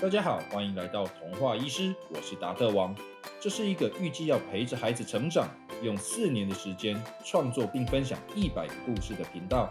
大家好，欢迎来到童话医师，我是达特王。这是一个预计要陪着孩子成长，用四年的时间创作并分享一百个故事的频道。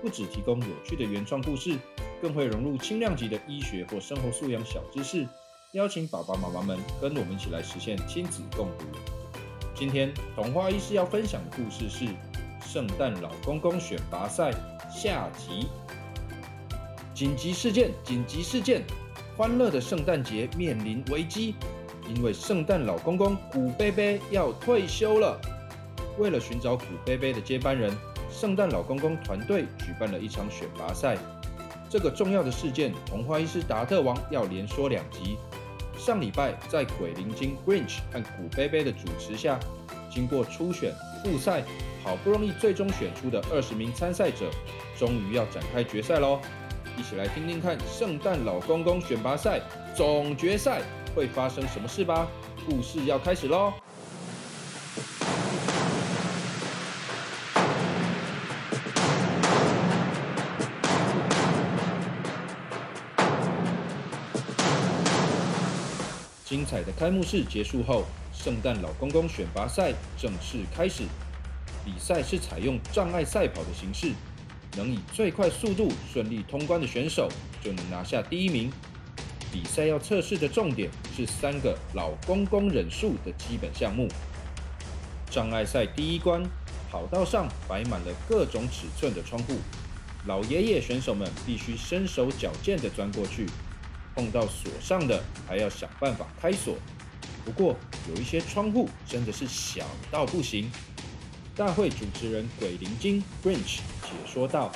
不只提供有趣的原创故事，更会融入轻量级的医学或生活素养小知识，邀请爸爸妈妈们跟我们一起来实现亲子共读。今天童话医师要分享的故事是《圣诞老公公选拔赛》下集。紧急事件！紧急事件！欢乐的圣诞节面临危机，因为圣诞老公公古贝贝要退休了。为了寻找古贝贝的接班人，圣诞老公公团队举办了一场选拔赛。这个重要的事件，童话医师达特王要连说两集。上礼拜在鬼灵精 Grinch 和古贝贝的主持下，经过初选、复赛，好不容易最终选出的二十名参赛者，终于要展开决赛喽！一起来听听看圣诞老公公选拔赛总决赛会发生什么事吧！故事要开始喽！精彩的开幕式结束后，圣诞老公公选拔赛正式开始。比赛是采用障碍赛跑的形式。能以最快速度顺利通关的选手就能拿下第一名。比赛要测试的重点是三个老公公忍术的基本项目。障碍赛第一关，跑道上摆满了各种尺寸的窗户，老爷爷选手们必须身手矫健地钻过去，碰到锁上的还要想办法开锁。不过有一些窗户真的是小到不行。大会主持人鬼灵精 Grinch 解说道：“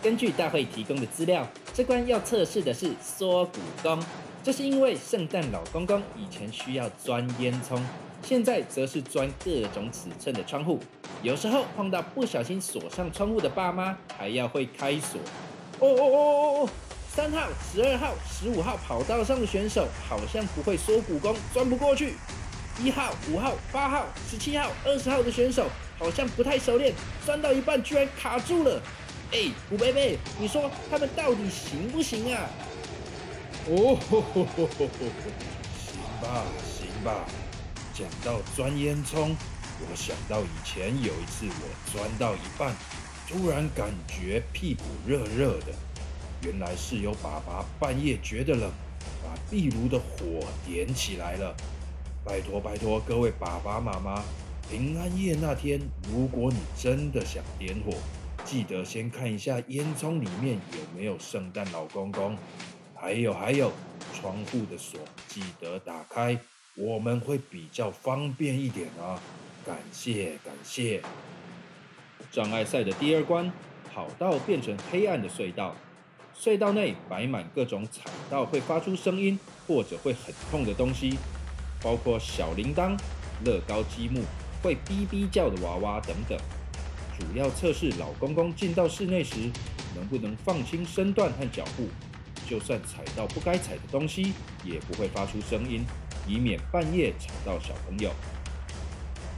根据大会提供的资料，这关要测试的是缩骨功。这是因为圣诞老公公以前需要钻烟囱，现在则是钻各种尺寸的窗户。有时候碰到不小心锁上窗户的爸妈，还要会开锁。哦哦哦哦哦！三号、十二号、十五号跑道上的选手好像不会缩骨功，钻不过去。”一号、五号、八号、十七号、二十号的选手好像不太熟练，钻到一半居然卡住了。哎，古贝贝，你说他们到底行不行啊？哦，行吧，行吧。讲到钻烟囱，我想到以前有一次我钻到一半，突然感觉屁股热热的，原来是有爸爸半夜觉得冷，把壁炉的火点起来了。拜托拜托，各位爸爸妈妈，平安夜那天，如果你真的想点火，记得先看一下烟囱里面有没有圣诞老公公。还有还有，窗户的锁记得打开，我们会比较方便一点啊！感谢感谢。障碍赛的第二关，跑道变成黑暗的隧道，隧道内摆满各种踩到会发出声音或者会很痛的东西。包括小铃铛、乐高积木、会哔哔叫的娃娃等等，主要测试老公公进到室内时能不能放轻身段和脚步，就算踩到不该踩的东西也不会发出声音，以免半夜吵到小朋友。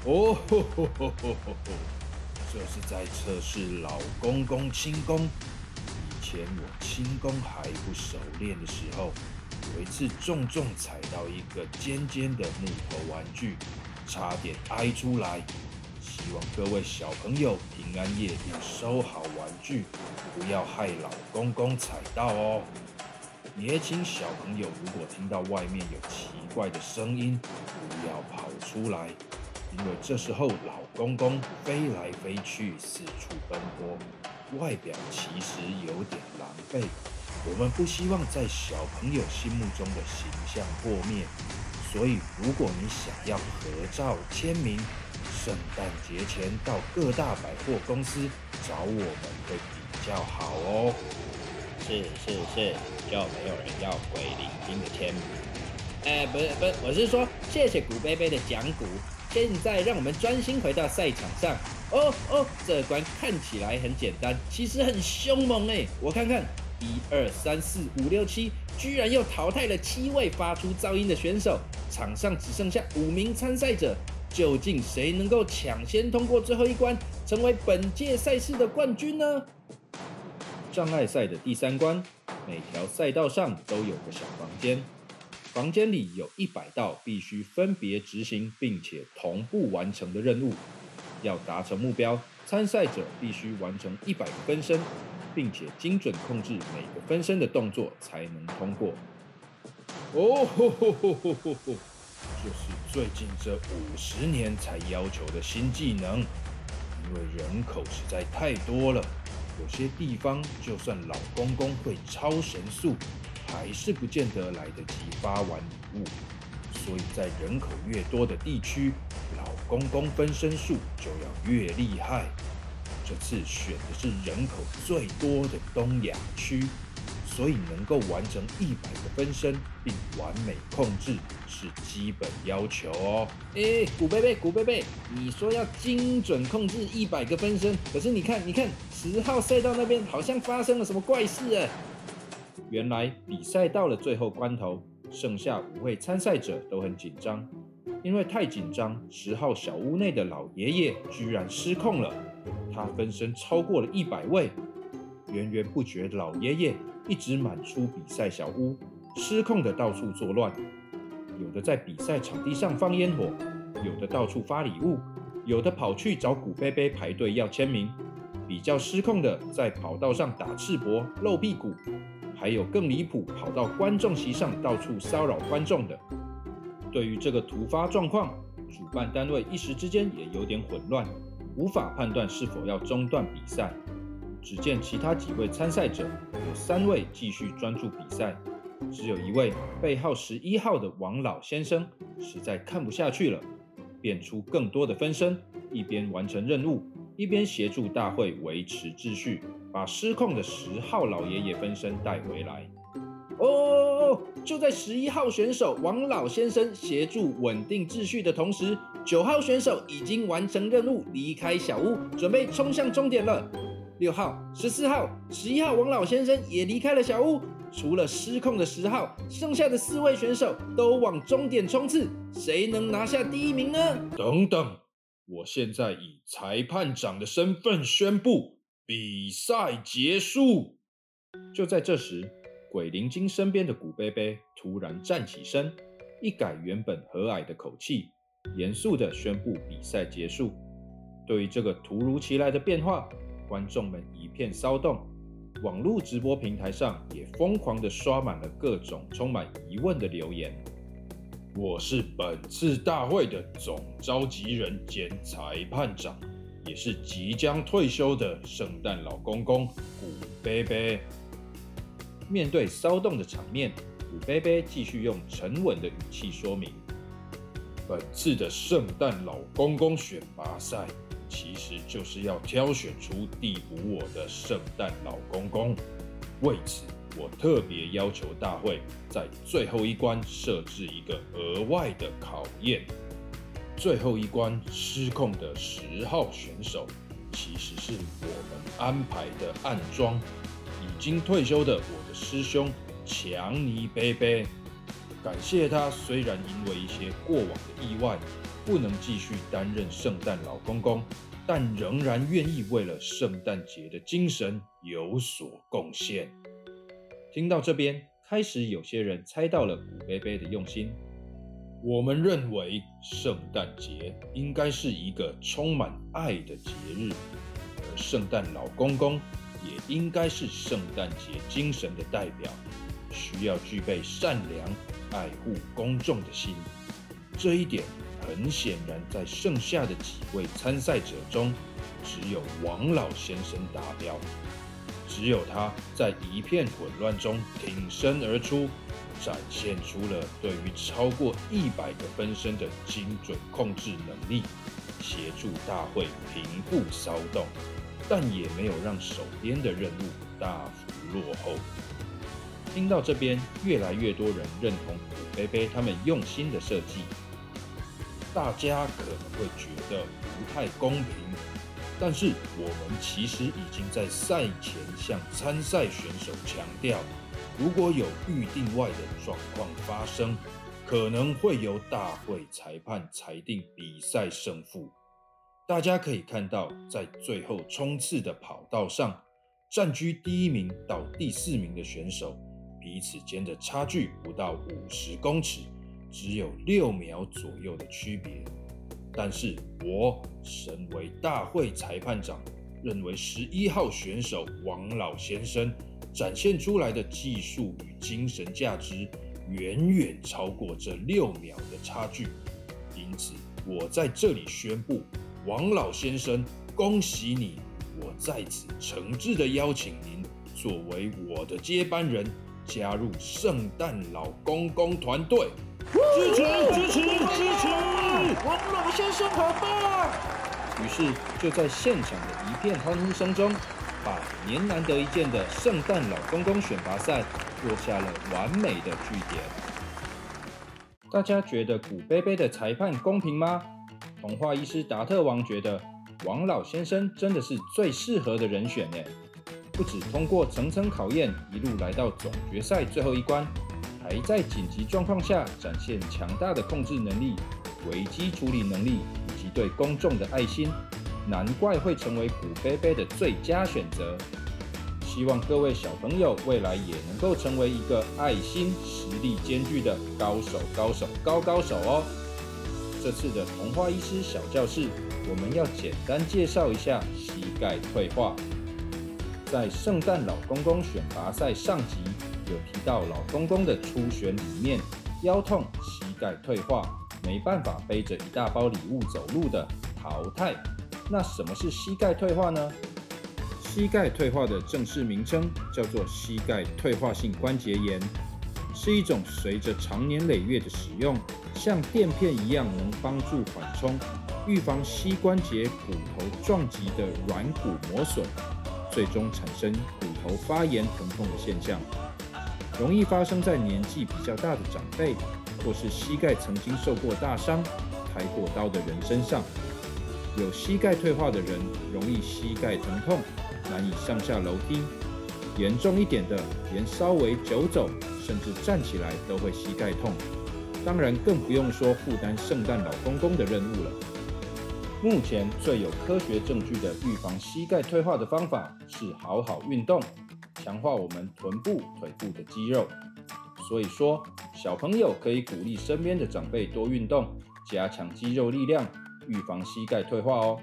哦吼吼吼吼吼！这是在测试老公公轻功。以前我轻功还不熟练的时候。有一次重重踩到一个尖尖的木头玩具，差点挨出来。希望各位小朋友平安夜要收好玩具，不要害老公公踩到哦。也请小朋友如果听到外面有奇怪的声音，不要跑出来，因为这时候老公公飞来飞去，四处奔波，外表其实有点狼狈。我们不希望在小朋友心目中的形象破灭，所以如果你想要合照签名，圣诞节前到各大百货公司找我们会比较好哦。是是是，就没有人要鬼灵精的签名。哎，不是不是，我是说谢谢古贝贝的讲古。现在让我们专心回到赛场上。哦哦，这关看起来很简单，其实很凶猛哎，我看看。一二三四五六七，居然又淘汰了七位发出噪音的选手，场上只剩下五名参赛者，究竟谁能够抢先通过最后一关，成为本届赛事的冠军呢？障碍赛的第三关，每条赛道上都有个小房间，房间里有一百道必须分别执行并且同步完成的任务。要达成目标，参赛者必须完成一百个分身，并且精准控制每个分身的动作，才能通过。哦吼吼吼吼吼吼！这是最近这五十年才要求的新技能，因为人口实在太多了。有些地方就算老公公会超神速，还是不见得来得及发完礼物。所以在人口越多的地区，老公公分身术就要越厉害。这次选的是人口最多的东亚区。所以能够完成一百个分身并完美控制是基本要求哦。哎，古贝贝，古贝贝，你说要精准控制一百个分身，可是你看，你看十号赛道那边好像发生了什么怪事啊！原来比赛到了最后关头，剩下五位参赛者都很紧张，因为太紧张，十号小屋内的老爷爷居然失控了，他分身超过了一百位，源源不绝老爷爷。一直满出比赛小屋，失控的到处作乱，有的在比赛场地上放烟火，有的到处发礼物，有的跑去找古贝贝排队要签名，比较失控的在跑道上打赤膊露屁股，还有更离谱跑到观众席上到处骚扰观众的。对于这个突发状况，主办单位一时之间也有点混乱，无法判断是否要中断比赛。只见其他几位参赛者有三位继续专注比赛，只有一位背号十一号的王老先生实在看不下去了，变出更多的分身，一边完成任务，一边协助大会维持秩序，把失控的十号老爷爷分身带回来。哦，就在十一号选手王老先生协助稳定秩序的同时，九号选手已经完成任务，离开小屋，准备冲向终点了。六号、十四号、十一号，王老先生也离开了小屋。除了失控的十号，剩下的四位选手都往终点冲刺。谁能拿下第一名呢？等等，我现在以裁判长的身份宣布比赛结束。就在这时，鬼灵精身边的古贝贝突然站起身，一改原本和蔼的口气，严肃地宣布比赛结束。对于这个突如其来的变化，观众们一片骚动，网络直播平台上也疯狂地刷满了各种充满疑问的留言。我是本次大会的总召集人兼裁判长，也是即将退休的圣诞老公公古贝贝。面对骚动的场面，古贝贝继续用沉稳的语气说明：本次的圣诞老公公选拔赛。其实就是要挑选出递补我的圣诞老公公。为此，我特别要求大会在最后一关设置一个额外的考验。最后一关失控的十号选手，其实是我们安排的暗装。已经退休的我的师兄强尼贝贝，感谢他，虽然因为一些过往的意外。不能继续担任圣诞老公公，但仍然愿意为了圣诞节的精神有所贡献。听到这边，开始有些人猜到了古贝贝的用心。我们认为圣诞节应该是一个充满爱的节日，而圣诞老公公也应该是圣诞节精神的代表，需要具备善良、爱护公众的心。这一点。很显然，在剩下的几位参赛者中，只有王老先生达标。只有他在一片混乱中挺身而出，展现出了对于超过一百个分身的精准控制能力，协助大会平复骚动，但也没有让手边的任务大幅落后。听到这边，越来越多人认同古贝贝他们用心的设计。大家可能会觉得不太公平，但是我们其实已经在赛前向参赛选手强调，如果有预定外的状况发生，可能会由大会裁判裁定比赛胜负。大家可以看到，在最后冲刺的跑道上，占据第一名到第四名的选手，彼此间的差距不到五十公尺，只有六秒左右的区别。但是我身为大会裁判长，认为十一号选手王老先生展现出来的技术与精神价值，远远超过这六秒的差距。因此，我在这里宣布，王老先生，恭喜你！我在此诚挚的邀请您作为我的接班人，加入圣诞老公公团队。支持支持支持！王老先生好棒！于是就在现场的一片欢呼声中，把年难得一见的圣诞老公公选拔赛落下了完美的句点。大家觉得古贝贝的裁判公平吗？童话医师达特王觉得王老先生真的是最适合的人选呢。不止通过层层考验，一路来到总决赛最后一关，还在紧急状况下展现强大的控制能力、危机处理能力以及对公众的爱心，难怪会成为古贝贝的最佳选择。希望各位小朋友未来也能够成为一个爱心、实力兼具的高手、高手、高高手哦。这次的童话医师小教室，我们要简单介绍一下膝盖退化。在圣诞老公公选拔赛上集有提到，老公公的初选里面，腰痛、膝盖退化，没办法背着一大包礼物走路的淘汰。那什么是膝盖退化呢？膝盖退化的正式名称叫做膝盖退化性关节炎，是一种随着长年累月的使用，像垫片一样能帮助缓冲、预防膝关节骨头撞击的软骨磨损，最终产生骨头发炎疼痛的现象。容易发生在年纪比较大的长辈，或是膝盖曾经受过大伤、开过刀的人身上。有膝盖退化的人，容易膝盖疼痛。难以上下楼梯，严重一点的，连稍微久走，甚至站起来都会膝盖痛。当然，更不用说负担圣诞老公公的任务了。目前最有科学证据的预防膝盖退化的方法是好好运动，强化我们臀部、腿部的肌肉。所以说，小朋友可以鼓励身边的长辈多运动，加强肌肉力量，预防膝盖退化哦。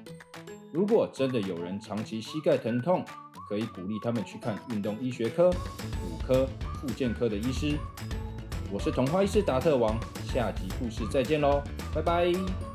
如果真的有人长期膝盖疼痛，可以鼓励他们去看运动医学科、骨科、复健科的医师。我是童话医师达特王，下集故事再见喽，拜拜。